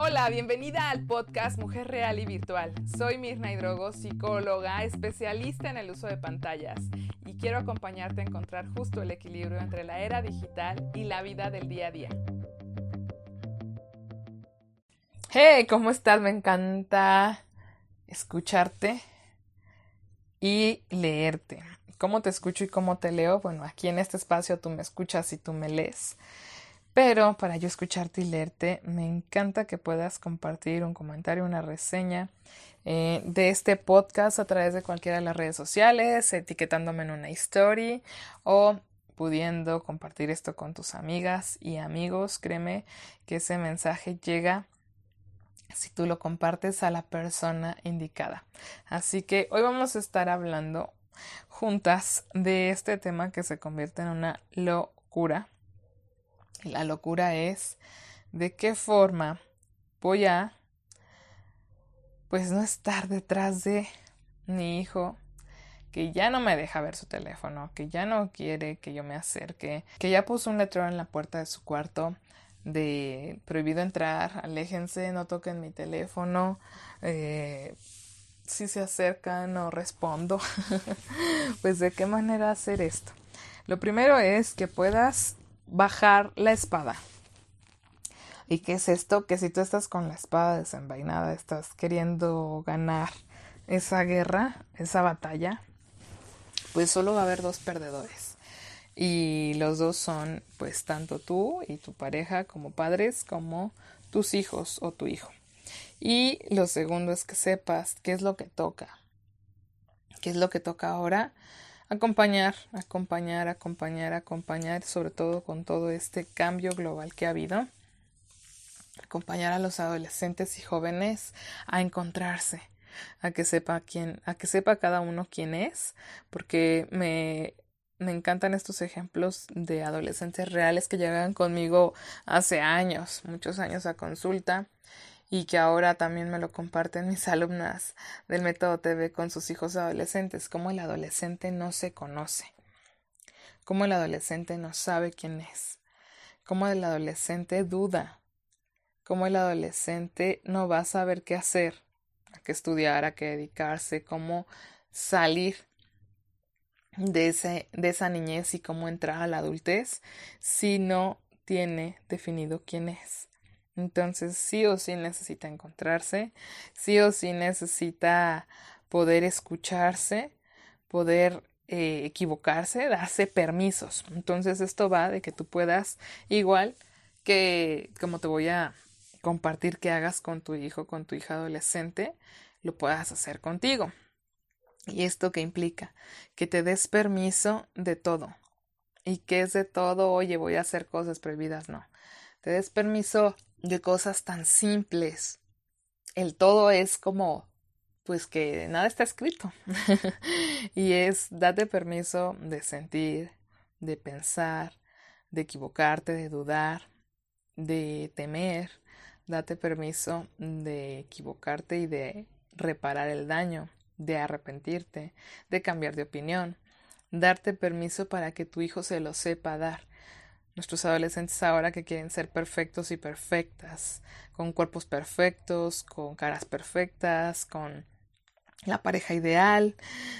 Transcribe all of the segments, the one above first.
Hola, bienvenida al podcast Mujer Real y Virtual. Soy Mirna Hidrogo, psicóloga, especialista en el uso de pantallas y quiero acompañarte a encontrar justo el equilibrio entre la era digital y la vida del día a día. Hey, ¿cómo estás? Me encanta escucharte y leerte. ¿Cómo te escucho y cómo te leo? Bueno, aquí en este espacio tú me escuchas y tú me lees. Pero para yo escucharte y leerte, me encanta que puedas compartir un comentario, una reseña eh, de este podcast a través de cualquiera de las redes sociales, etiquetándome en una story o pudiendo compartir esto con tus amigas y amigos. Créeme que ese mensaje llega si tú lo compartes a la persona indicada. Así que hoy vamos a estar hablando juntas de este tema que se convierte en una locura la locura es de qué forma voy a pues no estar detrás de mi hijo que ya no me deja ver su teléfono, que ya no quiere que yo me acerque, que ya puso un letrero en la puerta de su cuarto de prohibido entrar, aléjense, no toquen mi teléfono, eh, si se acercan no respondo. pues de qué manera hacer esto. Lo primero es que puedas bajar la espada. ¿Y qué es esto? Que si tú estás con la espada desenvainada, estás queriendo ganar esa guerra, esa batalla, pues solo va a haber dos perdedores. Y los dos son pues tanto tú y tu pareja como padres como tus hijos o tu hijo. Y lo segundo es que sepas qué es lo que toca. ¿Qué es lo que toca ahora? Acompañar, acompañar, acompañar, acompañar, sobre todo con todo este cambio global que ha habido, acompañar a los adolescentes y jóvenes a encontrarse, a que sepa quién, a que sepa cada uno quién es, porque me me encantan estos ejemplos de adolescentes reales que llegan conmigo hace años, muchos años a consulta y que ahora también me lo comparten mis alumnas del método TV con sus hijos adolescentes, cómo el adolescente no se conoce, cómo el adolescente no sabe quién es, cómo el adolescente duda, cómo el adolescente no va a saber qué hacer, a qué estudiar, a qué dedicarse, cómo salir de, ese, de esa niñez y cómo entrar a la adultez si no tiene definido quién es. Entonces sí o sí necesita encontrarse, sí o sí necesita poder escucharse, poder eh, equivocarse, darse permisos. Entonces esto va de que tú puedas, igual que como te voy a compartir que hagas con tu hijo, con tu hija adolescente, lo puedas hacer contigo. ¿Y esto qué implica? Que te des permiso de todo. ¿Y qué es de todo? Oye, voy a hacer cosas prohibidas. No. Te des permiso de cosas tan simples. El todo es como, pues que nada está escrito. y es, date permiso de sentir, de pensar, de equivocarte, de dudar, de temer. Date permiso de equivocarte y de reparar el daño, de arrepentirte, de cambiar de opinión. Darte permiso para que tu hijo se lo sepa dar nuestros adolescentes ahora que quieren ser perfectos y perfectas, con cuerpos perfectos, con caras perfectas, con la pareja ideal,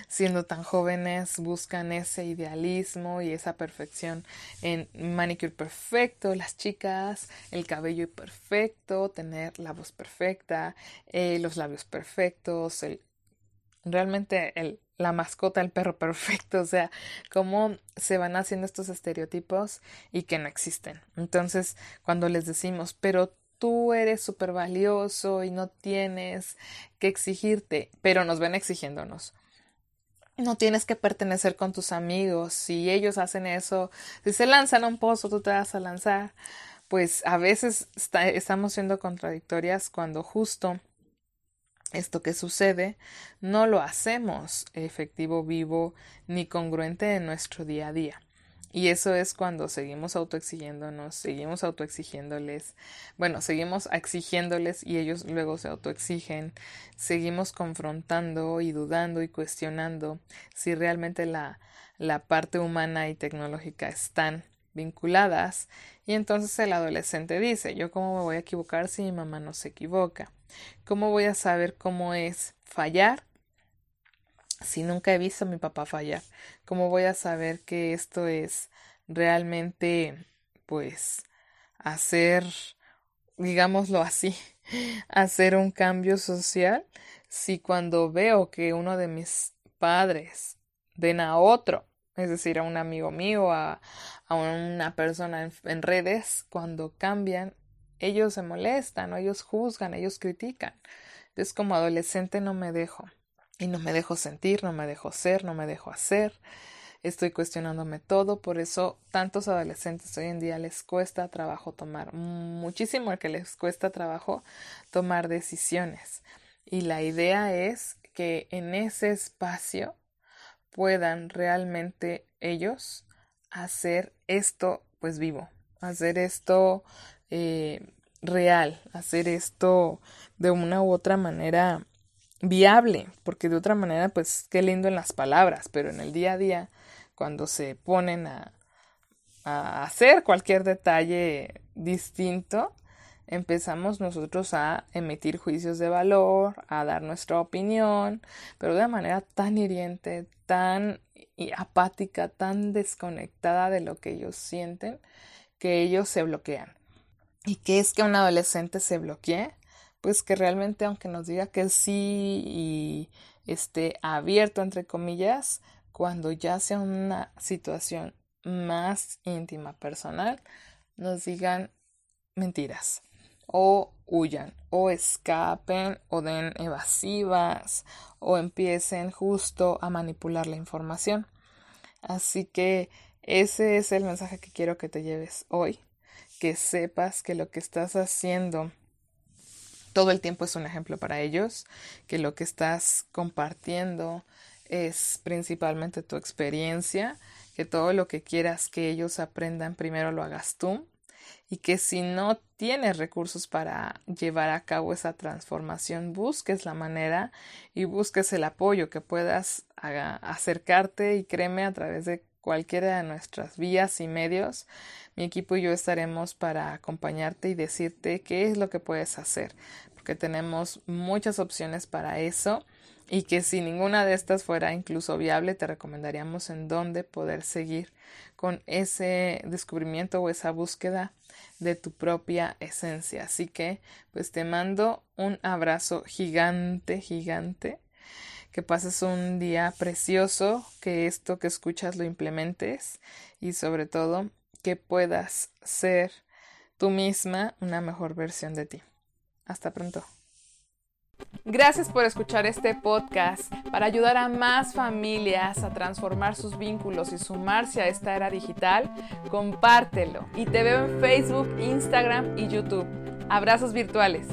siendo tan jóvenes, buscan ese idealismo y esa perfección en manicure perfecto, las chicas, el cabello perfecto, tener la voz perfecta, eh, los labios perfectos, el, realmente el la mascota, el perro perfecto, o sea, cómo se van haciendo estos estereotipos y que no existen. Entonces, cuando les decimos, pero tú eres súper valioso y no tienes que exigirte, pero nos ven exigiéndonos. No tienes que pertenecer con tus amigos. Si ellos hacen eso, si se lanzan a un pozo, tú te vas a lanzar. Pues a veces estamos siendo contradictorias cuando justo esto que sucede no lo hacemos efectivo, vivo ni congruente en nuestro día a día. Y eso es cuando seguimos autoexigiéndonos, seguimos autoexigiéndoles, bueno, seguimos exigiéndoles y ellos luego se autoexigen, seguimos confrontando y dudando y cuestionando si realmente la, la parte humana y tecnológica están vinculadas. Y entonces el adolescente dice, yo cómo me voy a equivocar si mi mamá no se equivoca, cómo voy a saber cómo es fallar si nunca he visto a mi papá fallar, cómo voy a saber que esto es realmente pues hacer digámoslo así hacer un cambio social si cuando veo que uno de mis padres ven a otro es decir, a un amigo mío, a, a una persona en, redes, cuando cambian, ellos se molestan, o ellos juzgan, ellos critican. Entonces, como adolescente no me dejo. Y no me dejo sentir, no me dejo ser, no me dejo hacer. Estoy cuestionándome todo, por eso tantos adolescentes hoy en día les cuesta trabajo tomar, muchísimo el que les cuesta trabajo tomar decisiones. Y la idea es que en ese espacio puedan realmente ellos hacer esto pues vivo, hacer esto eh, real, hacer esto de una u otra manera viable, porque de otra manera pues qué lindo en las palabras, pero en el día a día cuando se ponen a, a hacer cualquier detalle distinto, empezamos nosotros a emitir juicios de valor, a dar nuestra opinión, pero de manera tan hiriente, tan apática, tan desconectada de lo que ellos sienten, que ellos se bloquean. ¿Y qué es que un adolescente se bloquee? Pues que realmente aunque nos diga que sí y esté abierto entre comillas, cuando ya sea una situación más íntima, personal, nos digan mentiras o huyan o escapen o den evasivas o empiecen justo a manipular la información. Así que ese es el mensaje que quiero que te lleves hoy, que sepas que lo que estás haciendo todo el tiempo es un ejemplo para ellos, que lo que estás compartiendo es principalmente tu experiencia, que todo lo que quieras que ellos aprendan primero lo hagas tú y que si no tienes recursos para llevar a cabo esa transformación, busques la manera y busques el apoyo que puedas acercarte y créeme a través de cualquiera de nuestras vías y medios, mi equipo y yo estaremos para acompañarte y decirte qué es lo que puedes hacer, porque tenemos muchas opciones para eso y que si ninguna de estas fuera incluso viable, te recomendaríamos en dónde poder seguir con ese descubrimiento o esa búsqueda de tu propia esencia. Así que, pues te mando un abrazo gigante, gigante. Que pases un día precioso, que esto que escuchas lo implementes y sobre todo que puedas ser tú misma una mejor versión de ti. Hasta pronto. Gracias por escuchar este podcast para ayudar a más familias a transformar sus vínculos y sumarse a esta era digital. Compártelo y te veo en Facebook, Instagram y YouTube. Abrazos virtuales.